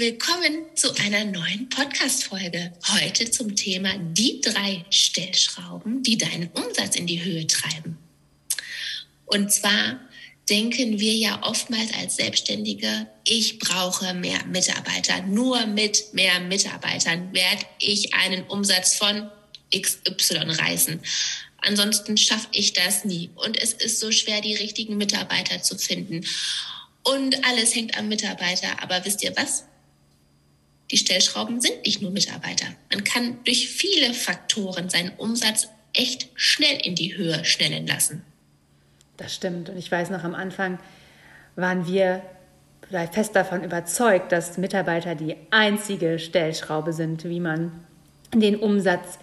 Willkommen zu einer neuen Podcast-Folge. Heute zum Thema die drei Stellschrauben, die deinen Umsatz in die Höhe treiben. Und zwar denken wir ja oftmals als Selbstständige, ich brauche mehr Mitarbeiter. Nur mit mehr Mitarbeitern werde ich einen Umsatz von XY reißen. Ansonsten schaffe ich das nie. Und es ist so schwer, die richtigen Mitarbeiter zu finden. Und alles hängt am Mitarbeiter. Aber wisst ihr was? Die Stellschrauben sind nicht nur Mitarbeiter. Man kann durch viele Faktoren seinen Umsatz echt schnell in die Höhe schnellen lassen. Das stimmt. Und ich weiß noch, am Anfang waren wir fest davon überzeugt, dass Mitarbeiter die einzige Stellschraube sind, wie man den Umsatz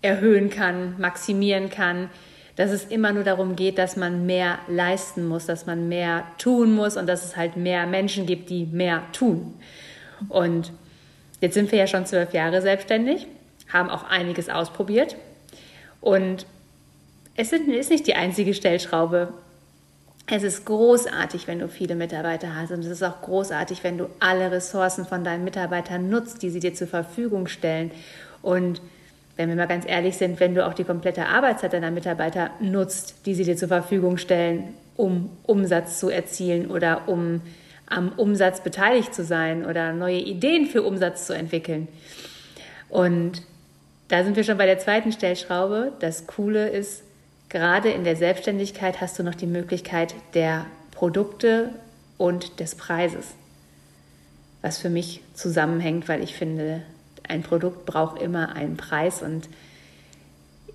erhöhen kann, maximieren kann, dass es immer nur darum geht, dass man mehr leisten muss, dass man mehr tun muss und dass es halt mehr Menschen gibt, die mehr tun. Und jetzt sind wir ja schon zwölf Jahre selbstständig, haben auch einiges ausprobiert. Und es ist nicht die einzige Stellschraube. Es ist großartig, wenn du viele Mitarbeiter hast. Und es ist auch großartig, wenn du alle Ressourcen von deinen Mitarbeitern nutzt, die sie dir zur Verfügung stellen. Und wenn wir mal ganz ehrlich sind, wenn du auch die komplette Arbeitszeit deiner Mitarbeiter nutzt, die sie dir zur Verfügung stellen, um Umsatz zu erzielen oder um am Umsatz beteiligt zu sein oder neue Ideen für Umsatz zu entwickeln. Und da sind wir schon bei der zweiten Stellschraube. Das Coole ist, gerade in der Selbstständigkeit hast du noch die Möglichkeit der Produkte und des Preises. Was für mich zusammenhängt, weil ich finde, ein Produkt braucht immer einen Preis und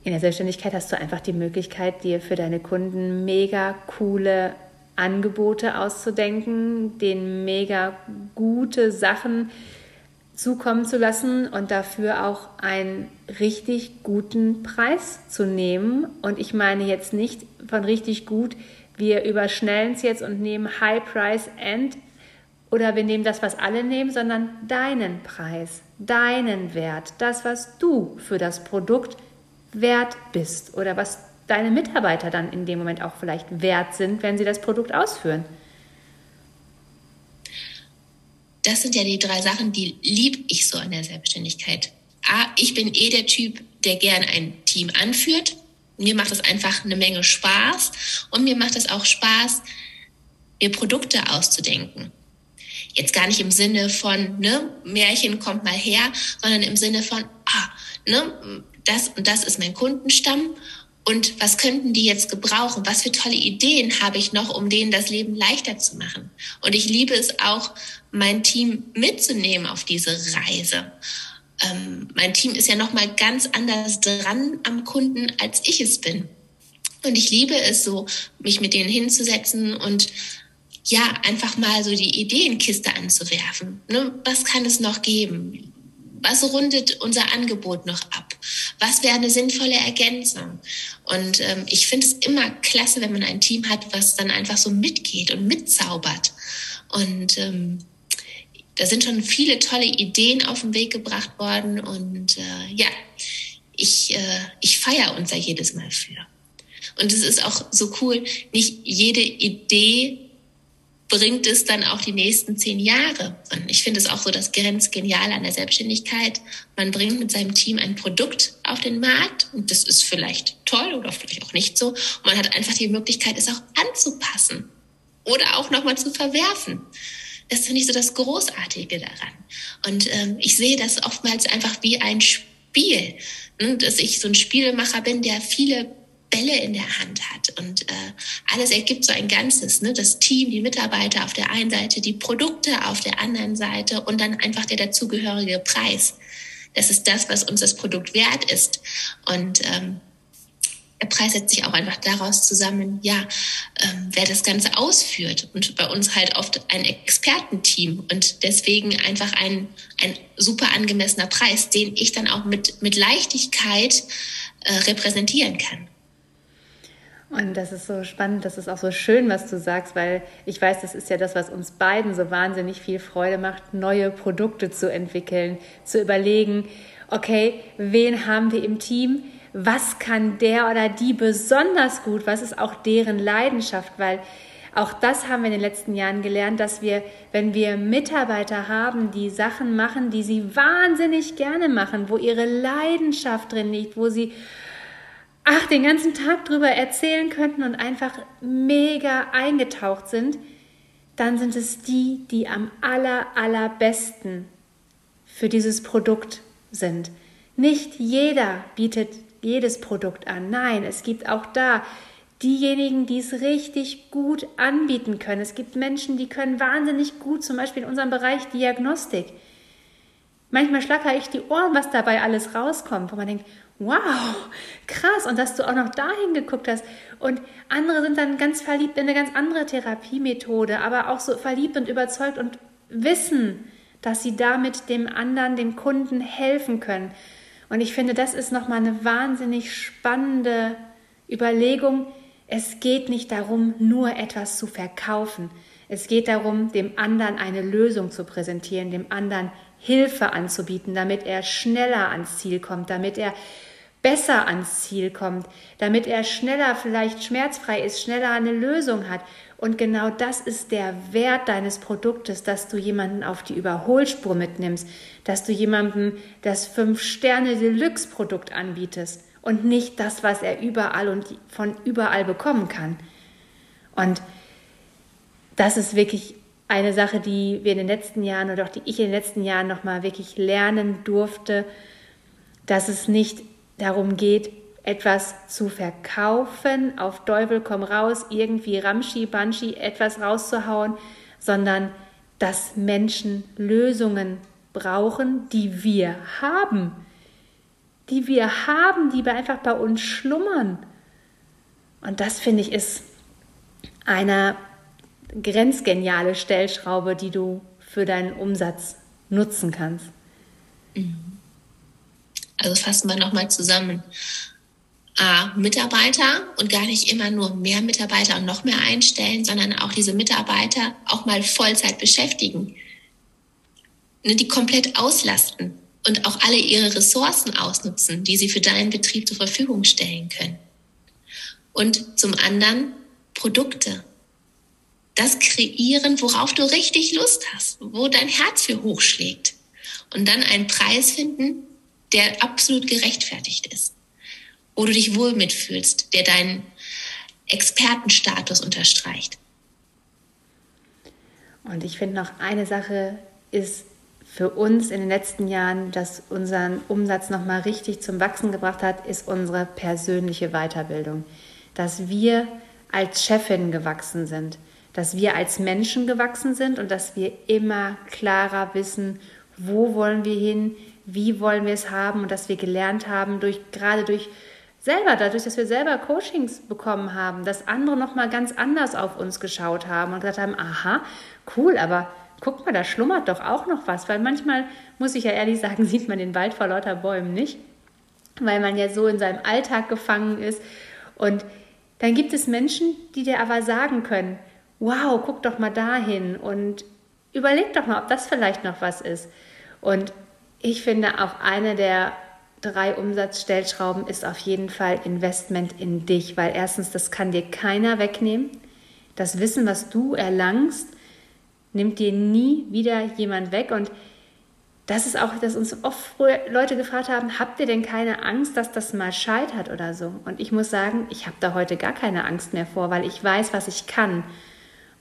in der Selbstständigkeit hast du einfach die Möglichkeit, dir für deine Kunden mega coole Angebote auszudenken, denen mega gute Sachen zukommen zu lassen und dafür auch einen richtig guten Preis zu nehmen. Und ich meine jetzt nicht von richtig gut, wir überschnellen es jetzt und nehmen High Price End oder wir nehmen das, was alle nehmen, sondern deinen Preis, deinen Wert, das, was du für das Produkt wert bist oder was deine Mitarbeiter dann in dem Moment auch vielleicht wert sind, wenn sie das Produkt ausführen. Das sind ja die drei Sachen, die lieb ich so an der Selbstständigkeit. A, ich bin eh der Typ, der gern ein Team anführt. Mir macht es einfach eine Menge Spaß und mir macht es auch Spaß, mir Produkte auszudenken. Jetzt gar nicht im Sinne von, ne, Märchen kommt mal her, sondern im Sinne von, ah, ne, das und das ist mein Kundenstamm und was könnten die jetzt gebrauchen? Was für tolle Ideen habe ich noch, um denen das Leben leichter zu machen? Und ich liebe es auch, mein Team mitzunehmen auf diese Reise. Ähm, mein Team ist ja noch mal ganz anders dran am Kunden, als ich es bin. Und ich liebe es so, mich mit denen hinzusetzen und ja, einfach mal so die Ideenkiste anzuwerfen. Ne? Was kann es noch geben? Was rundet unser Angebot noch ab? Was wäre eine sinnvolle Ergänzung? Und ähm, ich finde es immer klasse, wenn man ein Team hat, was dann einfach so mitgeht und mitzaubert. Und ähm, da sind schon viele tolle Ideen auf den Weg gebracht worden. Und äh, ja, ich, äh, ich feiere uns da jedes Mal für. Und es ist auch so cool, nicht jede Idee bringt es dann auch die nächsten zehn Jahre. Und ich finde es auch so das Grenzgeniale an der Selbstständigkeit. Man bringt mit seinem Team ein Produkt auf den Markt und das ist vielleicht toll oder vielleicht auch nicht so. Und man hat einfach die Möglichkeit, es auch anzupassen oder auch nochmal zu verwerfen. Das finde ich so das Großartige daran. Und ähm, ich sehe das oftmals einfach wie ein Spiel. Ne? Dass ich so ein Spielemacher bin, der viele Bälle in der Hand hat. Und äh, alles ergibt so ein Ganzes. Ne? Das Team, die Mitarbeiter auf der einen Seite, die Produkte auf der anderen Seite und dann einfach der dazugehörige Preis. Das ist das, was uns das Produkt wert ist. Und ähm, der Preis setzt sich auch einfach daraus zusammen, ja, ähm, wer das Ganze ausführt. Und bei uns halt oft ein Expertenteam und deswegen einfach ein, ein super angemessener Preis, den ich dann auch mit, mit Leichtigkeit äh, repräsentieren kann. Und das ist so spannend, das ist auch so schön, was du sagst, weil ich weiß, das ist ja das, was uns beiden so wahnsinnig viel Freude macht, neue Produkte zu entwickeln, zu überlegen, okay, wen haben wir im Team? Was kann der oder die besonders gut? Was ist auch deren Leidenschaft? Weil auch das haben wir in den letzten Jahren gelernt, dass wir, wenn wir Mitarbeiter haben, die Sachen machen, die sie wahnsinnig gerne machen, wo ihre Leidenschaft drin liegt, wo sie ach, den ganzen Tag drüber erzählen könnten und einfach mega eingetaucht sind, dann sind es die, die am aller, allerbesten für dieses Produkt sind. Nicht jeder bietet jedes Produkt an. Nein, es gibt auch da diejenigen, die es richtig gut anbieten können. Es gibt Menschen, die können wahnsinnig gut, zum Beispiel in unserem Bereich Diagnostik. Manchmal schlacker ich die Ohren, was dabei alles rauskommt, wo man denkt, wow, krass, und dass du auch noch dahin geguckt hast. Und andere sind dann ganz verliebt in eine ganz andere Therapiemethode, aber auch so verliebt und überzeugt und wissen, dass sie damit dem anderen, dem Kunden helfen können. Und ich finde, das ist nochmal eine wahnsinnig spannende Überlegung. Es geht nicht darum, nur etwas zu verkaufen. Es geht darum, dem anderen eine Lösung zu präsentieren, dem anderen Hilfe anzubieten, damit er schneller ans Ziel kommt, damit er besser ans Ziel kommt, damit er schneller vielleicht schmerzfrei ist, schneller eine Lösung hat. Und genau das ist der Wert deines Produktes, dass du jemanden auf die Überholspur mitnimmst, dass du jemandem das Fünf-Sterne-Deluxe-Produkt anbietest und nicht das, was er überall und von überall bekommen kann. Und das ist wirklich eine Sache, die wir in den letzten Jahren oder auch die ich in den letzten Jahren nochmal wirklich lernen durfte, dass es nicht darum geht, etwas zu verkaufen, auf Teufel komm raus, irgendwie Ramschi, Banschi etwas rauszuhauen, sondern dass Menschen Lösungen brauchen, die wir haben, die wir haben, die einfach bei uns schlummern. Und das finde ich ist eine grenzgeniale Stellschraube, die du für deinen Umsatz nutzen kannst. Mhm. Also fassen wir nochmal zusammen. A, Mitarbeiter und gar nicht immer nur mehr Mitarbeiter und noch mehr einstellen, sondern auch diese Mitarbeiter auch mal Vollzeit beschäftigen. Ne, die komplett auslasten und auch alle ihre Ressourcen ausnutzen, die sie für deinen Betrieb zur Verfügung stellen können. Und zum anderen Produkte. Das kreieren, worauf du richtig Lust hast, wo dein Herz für hochschlägt. Und dann einen Preis finden, der absolut gerechtfertigt ist. Wo du dich wohl mitfühlst, der deinen Expertenstatus unterstreicht. Und ich finde noch eine Sache ist für uns in den letzten Jahren, das unseren Umsatz noch mal richtig zum Wachsen gebracht hat, ist unsere persönliche Weiterbildung. Dass wir als Chefin gewachsen sind, dass wir als Menschen gewachsen sind und dass wir immer klarer wissen, wo wollen wir hin, wie wollen wir es haben und dass wir gelernt haben, durch, gerade durch selber, dadurch, dass wir selber Coachings bekommen haben, dass andere nochmal ganz anders auf uns geschaut haben und gesagt haben, aha, cool, aber guck mal, da schlummert doch auch noch was, weil manchmal, muss ich ja ehrlich sagen, sieht man den Wald vor lauter Bäumen nicht, weil man ja so in seinem Alltag gefangen ist. Und dann gibt es Menschen, die dir aber sagen können, wow, guck doch mal dahin und überleg doch mal, ob das vielleicht noch was ist. Und ich finde auch eine der drei Umsatzstellschrauben ist auf jeden Fall Investment in dich, weil erstens, das kann dir keiner wegnehmen. Das Wissen, was du erlangst, nimmt dir nie wieder jemand weg. Und das ist auch, dass uns oft Leute gefragt haben, habt ihr denn keine Angst, dass das mal scheitert oder so? Und ich muss sagen, ich habe da heute gar keine Angst mehr vor, weil ich weiß, was ich kann.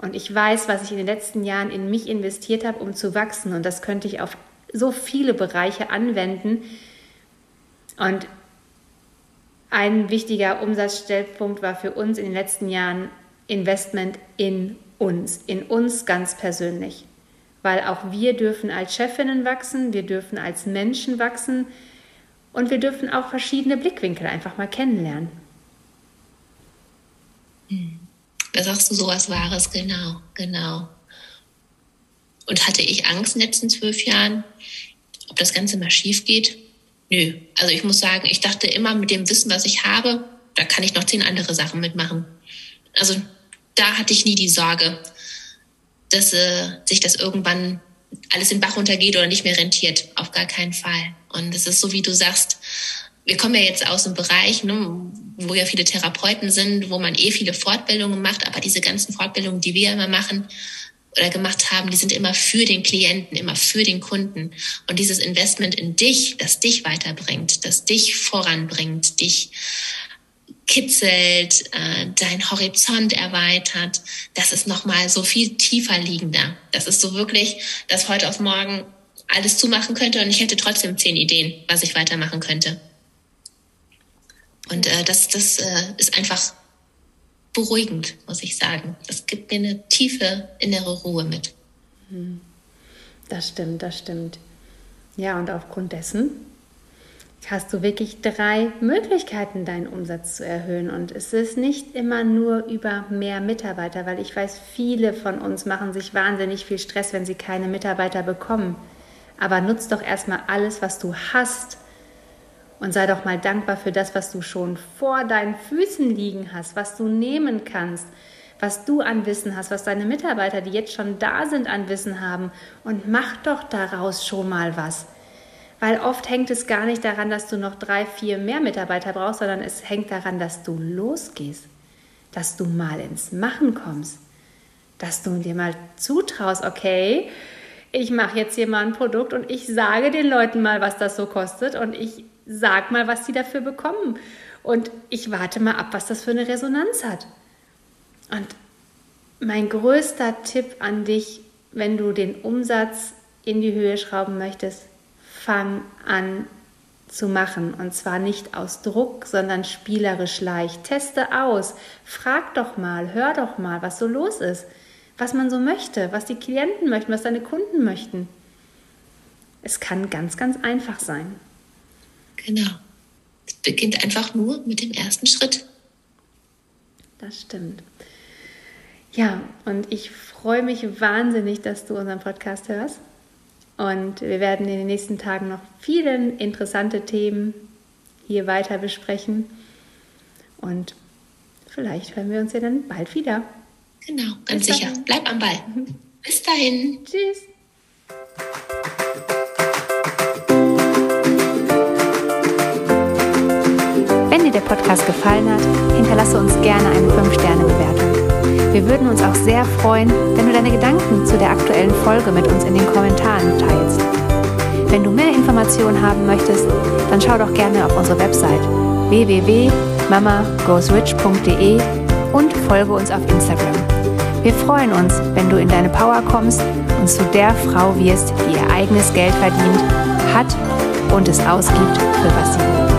Und ich weiß, was ich in den letzten Jahren in mich investiert habe, um zu wachsen. Und das könnte ich auf so viele Bereiche anwenden. Und ein wichtiger Umsatzstellpunkt war für uns in den letzten Jahren Investment in uns, in uns ganz persönlich. weil auch wir dürfen als Chefinnen wachsen, wir dürfen als Menschen wachsen und wir dürfen auch verschiedene Blickwinkel einfach mal kennenlernen. Hm. Da sagst du sowas Wahres, genau, genau. Und hatte ich Angst in den letzten zwölf Jahren, ob das Ganze mal schief geht? Nö. Also ich muss sagen, ich dachte immer mit dem Wissen, was ich habe, da kann ich noch zehn andere Sachen mitmachen. Also da hatte ich nie die Sorge, dass äh, sich das irgendwann alles in Bach runtergeht oder nicht mehr rentiert. Auf gar keinen Fall. Und es ist so, wie du sagst, wir kommen ja jetzt aus einem Bereich, ne, wo ja viele Therapeuten sind, wo man eh viele Fortbildungen macht, aber diese ganzen Fortbildungen, die wir immer machen oder gemacht haben, die sind immer für den Klienten, immer für den Kunden. Und dieses Investment in dich, das dich weiterbringt, das dich voranbringt, dich kitzelt, äh, dein Horizont erweitert, das ist nochmal so viel tiefer liegender. Das ist so wirklich, dass heute auf morgen alles zumachen könnte und ich hätte trotzdem zehn Ideen, was ich weitermachen könnte. Und äh, das, das äh, ist einfach beruhigend, muss ich sagen. Das gibt mir eine tiefe innere Ruhe mit. Hm. Das stimmt, das stimmt. Ja, und aufgrund dessen hast du wirklich drei Möglichkeiten, deinen Umsatz zu erhöhen. Und es ist nicht immer nur über mehr Mitarbeiter, weil ich weiß, viele von uns machen sich wahnsinnig viel Stress, wenn sie keine Mitarbeiter bekommen. Aber nutz doch erstmal alles, was du hast. Und sei doch mal dankbar für das, was du schon vor deinen Füßen liegen hast, was du nehmen kannst, was du an Wissen hast, was deine Mitarbeiter, die jetzt schon da sind, an Wissen haben. Und mach doch daraus schon mal was. Weil oft hängt es gar nicht daran, dass du noch drei, vier mehr Mitarbeiter brauchst, sondern es hängt daran, dass du losgehst, dass du mal ins Machen kommst, dass du dir mal zutraust, okay, ich mache jetzt hier mal ein Produkt und ich sage den Leuten mal, was das so kostet und ich sag mal, was sie dafür bekommen. Und ich warte mal ab, was das für eine Resonanz hat. Und mein größter Tipp an dich, wenn du den Umsatz in die Höhe schrauben möchtest, fang an zu machen. Und zwar nicht aus Druck, sondern spielerisch leicht. Teste aus. Frag doch mal, hör doch mal, was so los ist. Was man so möchte, was die Klienten möchten, was deine Kunden möchten. Es kann ganz, ganz einfach sein. Genau. Es beginnt einfach nur mit dem ersten Schritt. Das stimmt. Ja, und ich freue mich wahnsinnig, dass du unseren Podcast hörst. Und wir werden in den nächsten Tagen noch viele interessante Themen hier weiter besprechen. Und vielleicht hören wir uns ja dann bald wieder. Genau, ganz Bis sicher. Dahin. Bleib am Ball. Bis dahin. Tschüss. Podcast gefallen hat, hinterlasse uns gerne eine 5-Sterne-Bewertung. Wir würden uns auch sehr freuen, wenn du deine Gedanken zu der aktuellen Folge mit uns in den Kommentaren teilst. Wenn du mehr Informationen haben möchtest, dann schau doch gerne auf unsere Website www.mamagoesrich.de und folge uns auf Instagram. Wir freuen uns, wenn du in deine Power kommst und zu der Frau wirst, die ihr eigenes Geld verdient, hat und es ausgibt, für was sie will.